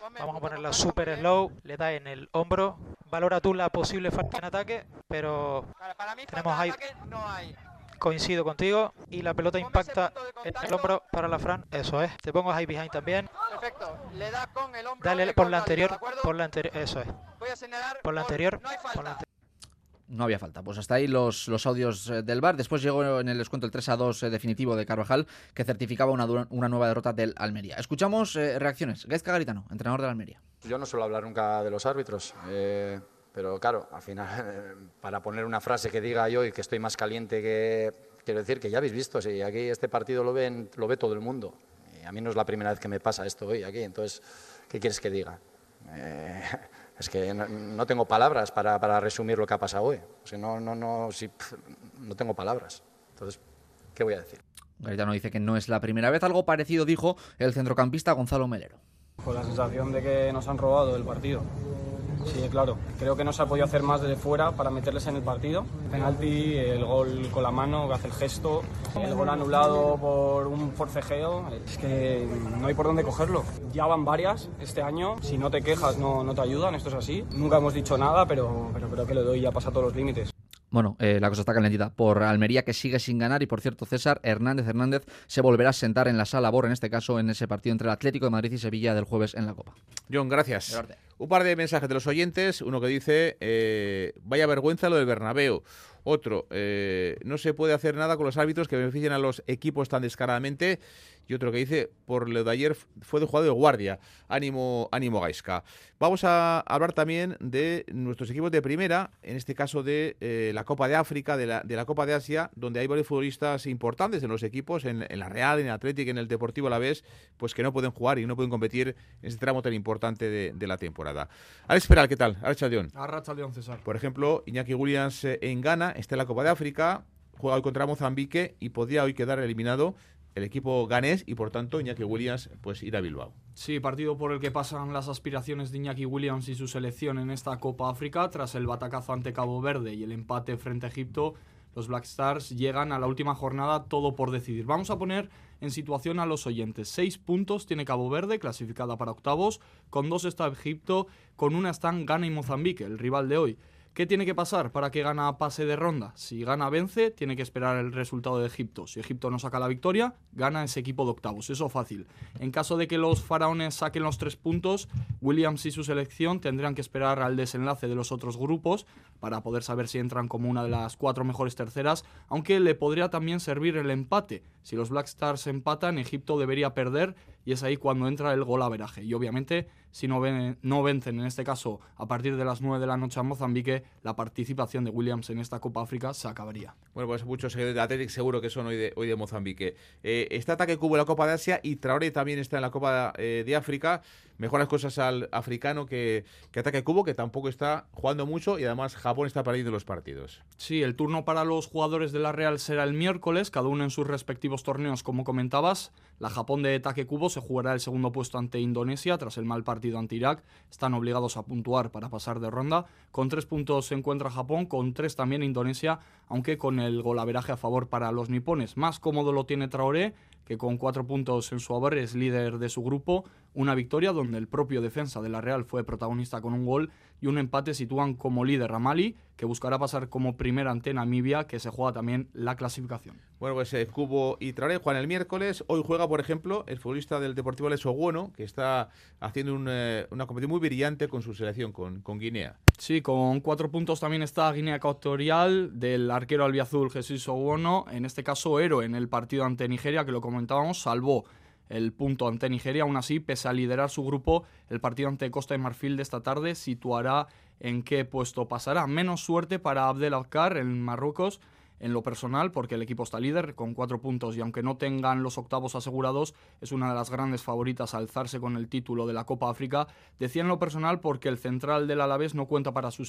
Vamos a ponerla super slow, le da en el hombro. Valora tú la posible falta en ataque, pero para mí tenemos ahí. No hay coincido contigo y la pelota impacta en el hombro para la Fran, eso es. Te pongo high behind también. Perfecto, le da con el hombro. Dale por la anterior, por la anterior, eso es. Voy a señalar por la anterior, no, hay falta. no había falta. Pues hasta ahí los, los audios eh, del bar. Después llegó en el descuento el 3 a 2 eh, definitivo de Carvajal, que certificaba una, una nueva derrota del Almería. Escuchamos eh, reacciones. Gaizka Garitano, entrenador del Almería. Yo no suelo hablar nunca de los árbitros. Eh, pero claro, al final, para poner una frase que diga yo y que estoy más caliente que, Quiero decir que ya habéis visto, si aquí este partido lo, ven, lo ve todo el mundo. Y a mí no es la primera vez que me pasa esto hoy aquí, entonces, ¿qué quieres que diga? Eh, es que no, tengo palabras para, para, resumir lo que ha pasado hoy. O sea, no, no, no, si, no tengo palabras. Entonces, ¿qué voy a decir? Garitano dice que no es la primera vez. Algo parecido dijo el centrocampista Gonzalo Melero. Con la sensación de que nos han robado el partido. Sí, claro. Creo que no se ha podido hacer más desde fuera para meterles en el partido. Penalti, el gol con la mano, que hace el gesto, el gol anulado por un forcejeo. Es que no hay por dónde cogerlo. Ya van varias este año. Si no te quejas, no, no te ayudan. Esto es así. Nunca hemos dicho nada, pero, pero creo que le doy ya pasa todos los límites. Bueno, eh, la cosa está calentita por Almería que sigue sin ganar y por cierto César Hernández Hernández se volverá a sentar en la sala Bor en este caso en ese partido entre el Atlético de Madrid y Sevilla del jueves en la Copa. John, gracias. Un par de mensajes de los oyentes, uno que dice eh, vaya vergüenza lo del Bernabéu. Otro, eh, no se puede hacer nada con los árbitros que beneficien a los equipos tan descaradamente. Y otro que dice, por lo de ayer fue de jugador de guardia. Ánimo, ánimo Gaisca. Vamos a hablar también de nuestros equipos de primera, en este caso de eh, la Copa de África, de la, de la, Copa de Asia, donde hay varios futbolistas importantes en los equipos, en, en la Real, en el Atlético, en el Deportivo a la vez, pues que no pueden jugar y no pueden competir en este tramo tan importante de, de la temporada. Alex Peral, ¿qué tal? Alex Chaldeón. Arrachaldeón, César. Por ejemplo, Iñaki Williams eh, en Ghana, está en la Copa de África, juega hoy contra Mozambique y podría hoy quedar eliminado el equipo ganés y por tanto Iñaki Williams pues ir a Bilbao. Sí, partido por el que pasan las aspiraciones de Iñaki Williams y su selección en esta Copa África tras el batacazo ante Cabo Verde y el empate frente a Egipto. Los Black Stars llegan a la última jornada todo por decidir. Vamos a poner en situación a los oyentes. Seis puntos tiene Cabo Verde, clasificada para octavos. Con dos está Egipto, con una están Ghana y Mozambique, el rival de hoy. ¿Qué tiene que pasar para que gana pase de ronda? Si gana vence, tiene que esperar el resultado de Egipto. Si Egipto no saca la victoria, gana ese equipo de octavos. Eso fácil. En caso de que los faraones saquen los tres puntos, Williams y su selección tendrán que esperar al desenlace de los otros grupos para poder saber si entran como una de las cuatro mejores terceras, aunque le podría también servir el empate. Si los Black Stars empatan, Egipto debería perder y es ahí cuando entra el gol veraje. Y obviamente, si no, ven, no vencen, en este caso, a partir de las 9 de la noche a Mozambique, la participación de Williams en esta Copa África se acabaría. Bueno, pues muchos de Athletic seguro que son hoy de, hoy de Mozambique. Eh, está Ataque Cubo en la Copa de Asia y Traoré también está en la Copa eh, de África. Mejor las cosas al africano que, que Ataque Cubo, que tampoco está jugando mucho y además Japón está perdiendo los partidos. Sí, el turno para los jugadores de la Real será el miércoles, cada uno en sus respectivos torneos, como comentabas. La Japón de Ataque Cubo se jugará el segundo puesto ante Indonesia tras el mal partido ante Irak. Están obligados a puntuar para pasar de ronda. Con tres puntos se encuentra Japón, con tres también Indonesia, aunque con el golaveraje a favor para los nipones. Más cómodo lo tiene Traoré, con cuatro puntos en su haber es líder de su grupo. Una victoria donde el propio defensa de la Real fue protagonista con un gol y un empate sitúan como líder a Mali, que buscará pasar como primera ante Namibia, que se juega también la clasificación. Bueno, pues eh, Cubo y Traoré juegan el miércoles. Hoy juega, por ejemplo, el futbolista del Deportivo Leso Bueno, que está haciendo eh, una competición muy brillante con su selección, con, con Guinea. Sí, con cuatro puntos también está Guinea Ecuatorial del arquero albiazul Jesús Owono, en este caso héroe en el partido ante Nigeria, que lo comentábamos, salvó el punto ante Nigeria. Aún así, pese a liderar su grupo, el partido ante Costa y Marfil de esta tarde situará en qué puesto pasará. Menos suerte para Abdel Alcar en Marruecos en lo personal, porque el equipo está líder con cuatro puntos y aunque no tengan los octavos asegurados, es una de las grandes favoritas a alzarse con el título de la Copa África. Decía en lo personal porque el central del Alavés no cuenta para su,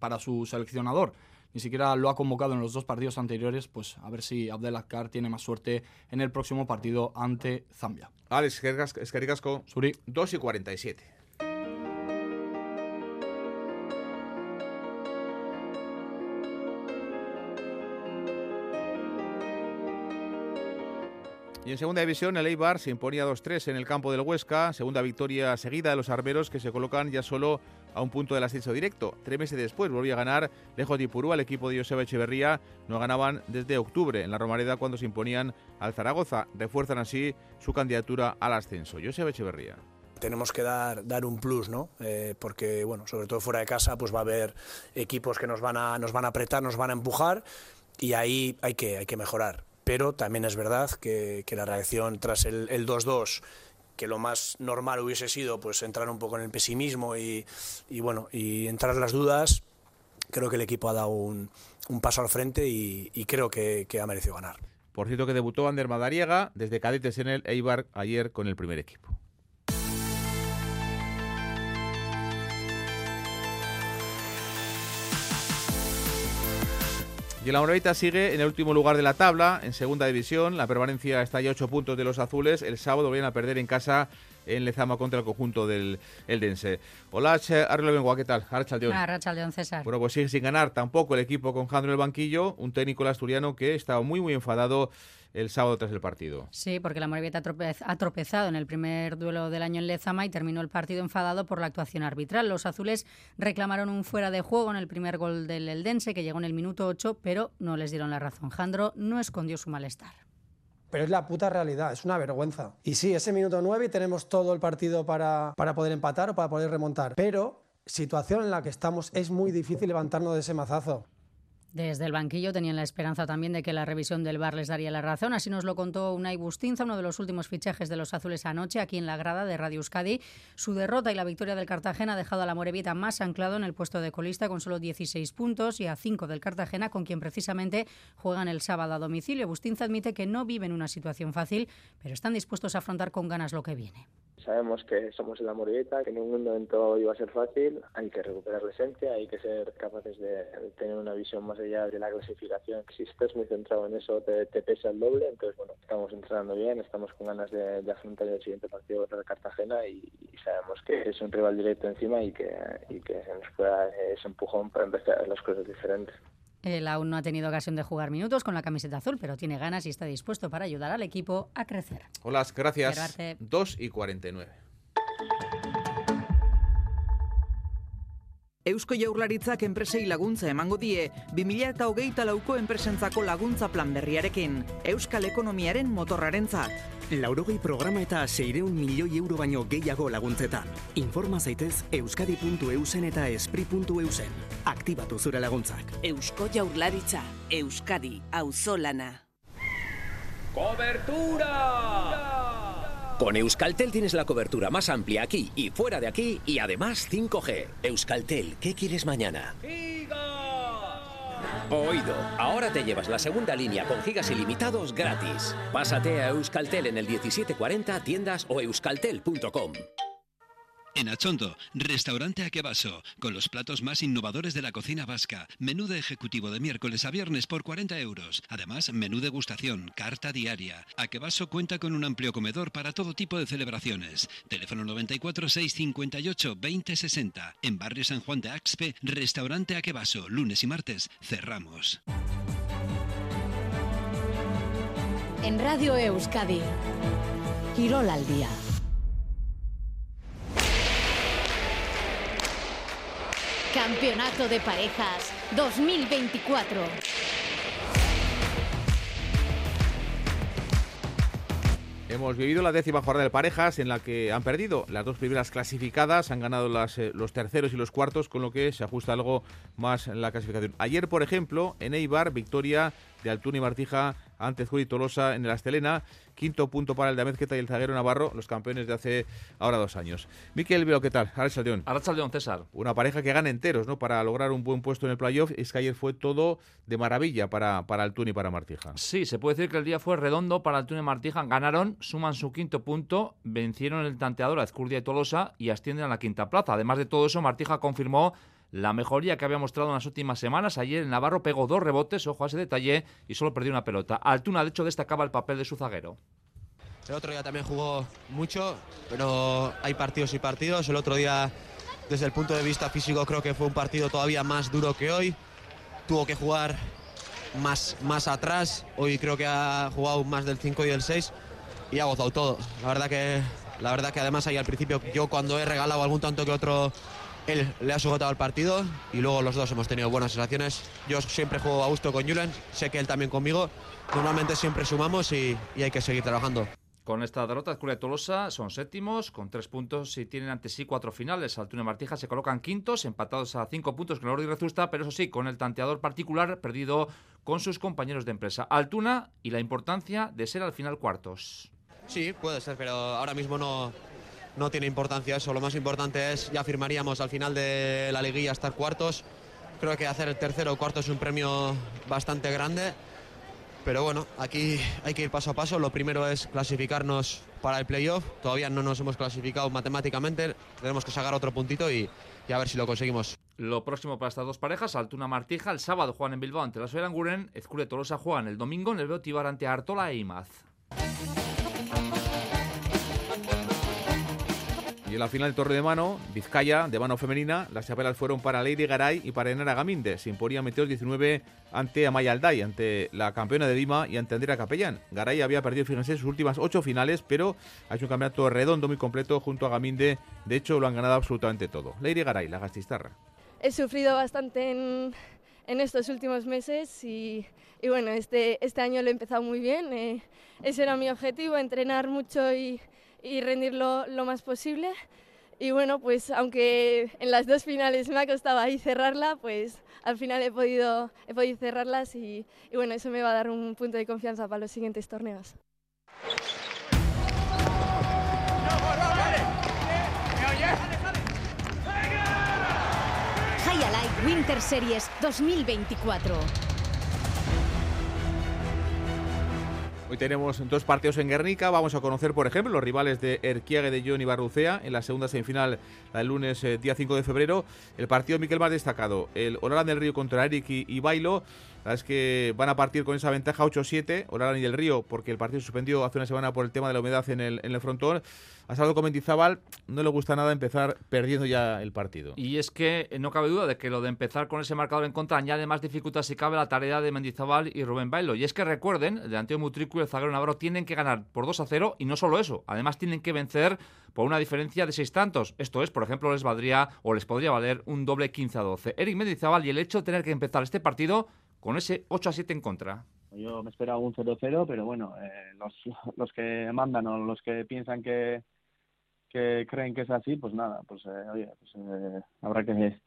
para su seleccionador. Ni siquiera lo ha convocado en los dos partidos anteriores, pues a ver si Abdelakar tiene más suerte en el próximo partido ante Zambia. Alex Escaricasco, Suri. 2 y 47. En segunda división, el Eibar se imponía 2-3 en el campo del Huesca, segunda victoria seguida de los arberos que se colocan ya solo a un punto del ascenso directo. Tres meses después volvió a ganar lejos de Ipurú al equipo de Joseba Echeverría. No ganaban desde octubre en la Romareda cuando se imponían al Zaragoza. Refuerzan así su candidatura al ascenso. Joseba Echeverría tenemos que dar, dar un plus, ¿no? Eh, porque, bueno, sobre todo fuera de casa, pues va a haber equipos que nos van a, nos van a apretar, nos van a empujar y ahí hay que, hay que mejorar. Pero también es verdad que, la reacción tras el 2-2 que lo más normal hubiese sido pues entrar un poco en el pesimismo y, y bueno y entrar en las dudas creo que el equipo ha dado un, paso al frente y, creo que, que, ha merecido ganar. Por cierto que debutó Ander Madariaga desde cadetes en el Eibar ayer con el primer equipo Y la Moravita sigue en el último lugar de la tabla, en segunda división. La permanencia está ya a 8 puntos de los azules. El sábado vienen a perder en casa en Lezama contra el conjunto del Eldense. Hola, Arlo Bengua, ¿qué tal? Arrachaldeón. Arrachaldeón, César. Bueno, pues sigue sin ganar tampoco el equipo con Jandro en el banquillo, un técnico asturiano que estaba muy, muy enfadado el sábado tras el partido. Sí, porque la Morevieta ha tropezado en el primer duelo del año en Lezama y terminó el partido enfadado por la actuación arbitral. Los azules reclamaron un fuera de juego en el primer gol del Eldense, que llegó en el minuto 8, pero no les dieron la razón. Jandro no escondió su malestar pero es la puta realidad, es una vergüenza. Y sí, ese minuto 9 y tenemos todo el partido para, para poder empatar o para poder remontar, pero situación en la que estamos es muy difícil levantarnos de ese mazazo. Desde el banquillo tenían la esperanza también de que la revisión del VAR les daría la razón. Así nos lo contó Unai Bustinza, uno de los últimos fichajes de los azules anoche, aquí en la grada de Radio Euskadi. Su derrota y la victoria del Cartagena ha dejado a la Morevieta más anclado en el puesto de colista con solo 16 puntos y a 5 del Cartagena, con quien precisamente juegan el sábado a domicilio. Bustinza admite que no viven una situación fácil, pero están dispuestos a afrontar con ganas lo que viene. Sabemos que somos la Moribeta, que en ningún momento iba a ser fácil, hay que recuperar la esencia, hay que ser capaces de tener una visión más allá de la clasificación. Si estás muy centrado en eso, te, pesa el doble, entonces bueno, estamos entrenando bien, estamos con ganas de, afrontar el siguiente partido contra Cartagena y, sabemos que es un rival directo encima y que, y que nos pueda dar ese empujón para empezar las cosas diferentes. Él aún no ha tenido ocasión de jugar minutos con la camiseta azul, pero tiene ganas y está dispuesto para ayudar al equipo a crecer. Hola, gracias. 2 y 49. Eusko Jaurlaritzak enpresei laguntza emango die 2008 lauko enpresentzako laguntza plan berriarekin, Euskal Ekonomiaren motorrarentzat. Laurogei programa eta seireun milioi euro baino gehiago laguntzetan. Informa zaitez euskadi.eusen eta espri.eusen. Aktibatu zure laguntzak. Eusko Jaurlaritza, Euskadi, auzolana. ¡Cobertura! Con Euskaltel tienes la cobertura más amplia aquí y fuera de aquí y además 5G. Euskaltel, ¿qué quieres mañana? Oído, ahora te llevas la segunda línea con gigas ilimitados gratis. Pásate a Euskaltel en el 1740 tiendas o euskaltel.com. En Achondo, restaurante Aquevaso, con los platos más innovadores de la cocina vasca. Menú de ejecutivo de miércoles a viernes por 40 euros. Además, menú degustación, carta diaria. Aquevaso cuenta con un amplio comedor para todo tipo de celebraciones. Teléfono 94 658 2060. En Barrio San Juan de Axpe, restaurante Aquevaso, lunes y martes, cerramos. En Radio Euskadi, Quirol al día. Campeonato de Parejas 2024. Hemos vivido la décima jornada de parejas en la que han perdido las dos primeras clasificadas, han ganado eh, los terceros y los cuartos, con lo que se ajusta algo más en la clasificación. Ayer, por ejemplo, en Eibar, victoria de Altuna y Martija ante Juli Tolosa en el Astelena. Quinto punto para el de Amezqueta y el zaguero Navarro, los campeones de hace ahora dos años. Miquel Veo, ¿qué tal? Arrachaldeón. Arrachaldeón, César. Una pareja que gana enteros, ¿no? Para lograr un buen puesto en el playoff. Es que ayer fue todo de maravilla para, para Altuna y para Martija. Sí, se puede decir que el día fue redondo para Altuna y Martija. Ganaron, suman su quinto punto, vencieron el tanteador a Ezcurdia y Tolosa y ascienden a la quinta plaza. Además de todo eso, Martija confirmó la mejoría que había mostrado en las últimas semanas. Ayer el Navarro pegó dos rebotes, ojo a ese detalle, y solo perdió una pelota. Altuna, de hecho, destacaba el papel de su zaguero. El otro día también jugó mucho, pero hay partidos y partidos. El otro día, desde el punto de vista físico, creo que fue un partido todavía más duro que hoy. Tuvo que jugar más, más atrás. Hoy creo que ha jugado más del 5 y del 6 y ha gozado todo. La verdad que, la verdad que además ahí al principio yo cuando he regalado algún tanto que otro él le ha sujetado al partido y luego los dos hemos tenido buenas sensaciones. Yo siempre juego a gusto con Julen, sé que él también conmigo. Normalmente siempre sumamos y, hay que seguir trabajando. Con esta derrota, Escuela Tolosa son séptimos, con tres puntos y tienen ante sí cuatro finales. Altuna y Martija se colocan quintos, empatados a cinco puntos con el Ordi Rezusta, pero eso sí, con el tanteador particular perdido con sus compañeros de empresa. Altuna y la importancia de ser al final cuartos. Sí, puede ser, pero ahora mismo no, no tiene importancia eso. Lo más importante es, ya firmaríamos al final de la liguilla estar cuartos. Creo que hacer el tercero o cuarto es un premio bastante grande. Pero bueno, aquí hay que ir paso a paso. Lo primero es clasificarnos para el playoff. Todavía no nos hemos clasificado matemáticamente. Tenemos que sacar otro puntito y, a ver si lo conseguimos. Lo próximo para estas dos parejas, Altuna Martija, el sábado juegan en Bilbao ante la Soeranguren, Ezcure Tolosa juegan el domingo en el Beotibar ante Artola e Imaz. Y en la final de torre de mano, Vizcaya, de mano femenina, las chapelas fueron para Lady Garay y para Enara Gaminde. Se imponía Meteos 19 ante Amaya Alday, ante la campeona de Dima y ante Andrea Capellán. Garay había perdido, fíjense, sus últimas ocho finales, pero ha hecho un campeonato redondo muy completo junto a Gaminde. De hecho, lo han ganado absolutamente todo. Lady Garay, la gastistarra. He sufrido bastante en, en estos últimos meses y, y, bueno, este, este año lo he empezado muy bien. Eh, ese era mi objetivo, entrenar mucho y y rendirlo lo más posible. Y bueno, pues aunque en las dos finales me ha costado ahí cerrarla, pues al final he podido, he podido cerrarlas y, y bueno, eso me va a dar un punto de confianza para los siguientes torneos. High Winter Series 2024. Hoy tenemos dos partidos en Guernica. Vamos a conocer, por ejemplo, los rivales de Erquiague de John y Barrucea en la segunda semifinal del lunes eh, día 5 de febrero. El partido Miquel más destacado, el Orán del Río contra Eric y, y Bailo. La es que van a partir con esa ventaja 8-7, Orán y el Río, porque el partido se suspendió hace una semana por el tema de la humedad en el, en el frontón. Ha salado con Mendizábal, no le gusta nada empezar perdiendo ya el partido. Y es que eh, no cabe duda de que lo de empezar con ese marcador en contra añade más dificultad si cabe la tarea de Mendizábal y Rubén Bailo. Y es que recuerden, el Anteo Mutricu y el zaguero Navarro tienen que ganar por 2 a 0 y no solo eso, además tienen que vencer por una diferencia de 6 tantos. Esto es, por ejemplo, les valdría o les podría valer un doble 15 a 12. Eric Mendizábal y el hecho de tener que empezar este partido con ese 8 a 7 en contra. Yo me esperaba un 0-0, pero bueno, eh, los, los que mandan o los que piensan que, que creen que es así, pues nada, pues eh, oye, pues, eh, habrá que,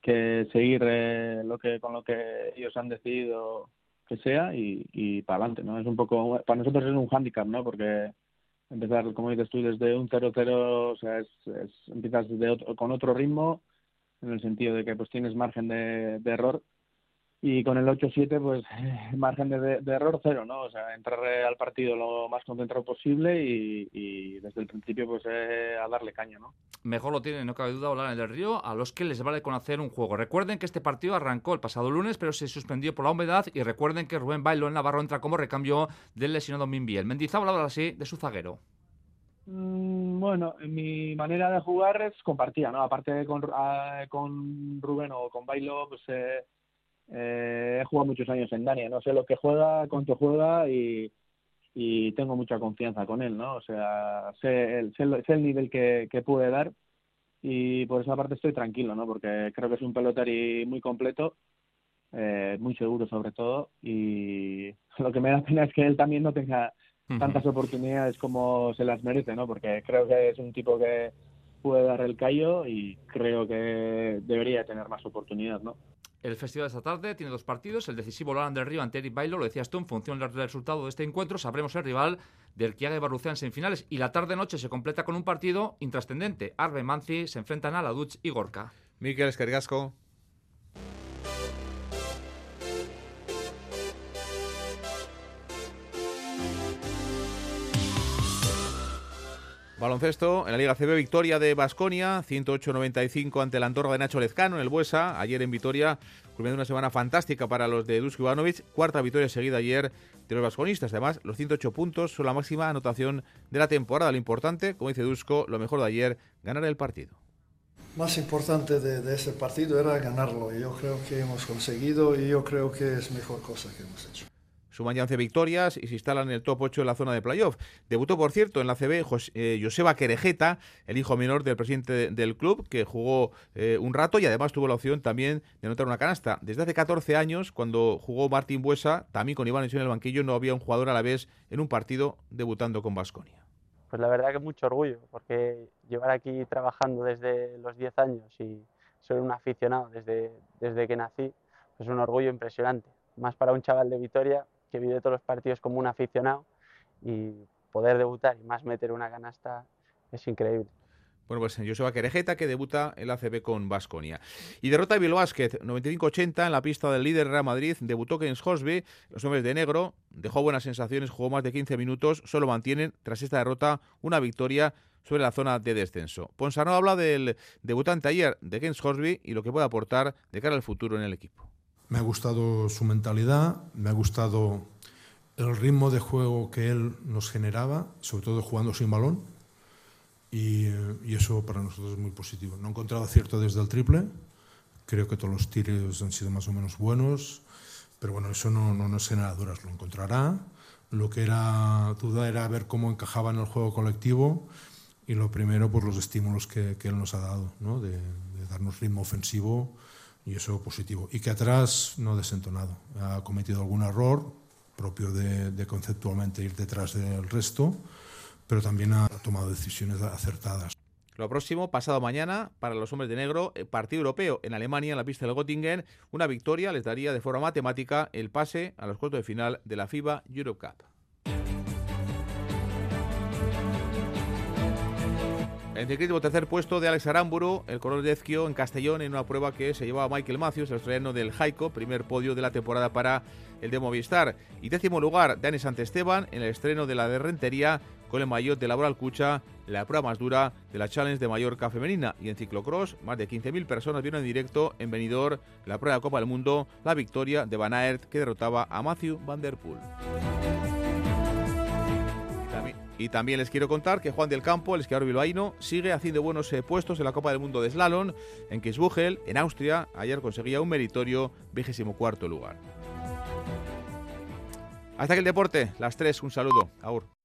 que seguir eh, lo que con lo que ellos han decidido que sea y, y para adelante, ¿no? Es un poco, para nosotros es un hándicap, ¿no? Porque empezar, como dices tú, desde un 0-0, o sea, es, es, empiezas de otro, con otro ritmo, en el sentido de que pues tienes margen de, de error y con el 8-7 pues margen de, de, error cero, ¿no? O sea, entrar al partido lo más concentrado posible y, y desde el principio pues eh, a darle caña, ¿no? Mejor lo tiene, no cabe duda, hablar en el Río, a los que les vale conocer un juego. Recuerden que este partido arrancó el pasado lunes, pero se suspendió por la humedad y recuerden que Rubén Bailo en Navarro entra como recambio del lesionado Minbiel. Mendizábal habla así de su zaguero. Mm, bueno, mi manera de jugar es compartida, ¿no? Aparte con, uh, con Rubén o con Bailo, pues... Eh, eh, he jugado muchos años en Dania, no sé lo que juega, cuánto juega y, y tengo mucha confianza con él, ¿no? O sea, sé el, sé, sé el nivel que, que puede dar y por esa parte estoy tranquilo, ¿no? Porque creo que es un pelotari muy completo, eh, muy seguro sobre todo y lo que me da pena es que él también no tenga tantas oportunidades como se las merece, ¿no? Porque creo que es un tipo que puede dar el callo y creo que debería tener más oportunidad, ¿no? El festival de esta tarde tiene dos partidos, el decisivo Loran del Río ante Eric Bailo, lo decías tú, en función del resultado de este encuentro sabremos el rival del Kiaga de Barrucea en semifinales y la tarde-noche se completa con un partido intrascendente. Arbe Manzi se enfrentan a la Dutch y Gorka. Miquel Escargasco. Baloncesto, en la Liga CB, victoria de Basconia, 108-95 ante la Andorra de Nacho Lezcano en el Buesa. Ayer en Vitoria, culminando una semana fantástica para los de Dusko Ivanovic. Cuarta victoria seguida ayer de los vasconistas. Además, los 108 puntos son la máxima anotación de la temporada. Lo importante, como dice Dusko, lo mejor de ayer, ganar el partido. Más importante de, de ese partido era ganarlo. Yo creo que hemos conseguido y yo creo que es mejor cosa que hemos hecho. Suman ya 11 victorias y se instalan en el top 8 de la zona de playoff. Debutó, por cierto, en la CB José, eh, Querejeta, el hijo menor del presidente de, del club, que jugó eh, un rato y además tuvo la opción también de anotar una canasta. Desde hace 14 años, cuando jugó Martín Buesa, también con Iván en el banquillo, no había un jugador a la vez en un partido debutando con Basconia. Pues la verdad que mucho orgullo, porque llevar aquí trabajando desde los 10 años y soy un aficionado desde, desde que nací, es un orgullo impresionante. Más para un chaval de Vitoria que vive todos los partidos como un aficionado y poder debutar y más meter una canasta es increíble. Bueno, pues Joseba Querejeta, que debuta en la ACB con Basconia. Y derrota de Bilbao Basket, 95-80 en la pista del líder Real Madrid. Debutó Keynes Hosby, los hombres de negro. Dejó buenas sensaciones, jugó más de 15 minutos. Solo mantienen, tras esta derrota, una victoria sobre la zona de descenso. Ponsarno habla del debutante ayer de Keynes Hosby y lo que puede aportar de cara al futuro en el equipo. Me ha gustado su mentalidad, me ha gustado el ritmo de juego que él nos generaba, sobre todo jugando sin balón. y, eso para nosotros es muy positivo. No he encontrado acierto desde el triple, creo que todos los tiros han sido más o menos buenos, pero bueno, eso no, no, no es nada duras, lo encontrará. Lo que era duda era ver cómo encajaba en el juego colectivo y lo primero, pues los estímulos que, que él nos ha dado, ¿no? de, de darnos ritmo ofensivo y eso positivo. Y que atrás no ha desentonado, ha cometido algún error propio de, de conceptualmente ir detrás del resto, pero también ha tomado decisiones acertadas. Lo próximo, pasado mañana, para los hombres de negro, eh, partido europeo en Alemania, en la pista del Göttingen. Una victoria les daría de forma matemática el pase a los cuartos de final de la FIBA Europe Cup. En ciclismo, tercer puesto de Alex Aramburu, el color de Ezquio en Castellón, en una prueba que se llevaba Michael Matthews, el australiano del Jaico, primer podio de la temporada para el de Movistar. Y décimo lugar, Dani Santesteban, en el estreno de la de Rentería, con el maillot de Laboral Cucha, la prueba más dura de la Challenge de Mallorca femenina. Y en ciclocross, más de 15.000 personas vieron en directo en Benidorm la prueba de Copa del Mundo, la victoria de Van Aert, que derrotaba a Matthew Van Der Poel. Y también les quiero contar que Juan del Campo, el esquiador bilbaíno, sigue haciendo buenos eh, puestos en la Copa del Mundo de Slalom en Kitzbühel, en Austria. Ayer conseguía un meritorio vigésimo cuarto lugar. Hasta que el deporte, las tres, un saludo. Aur.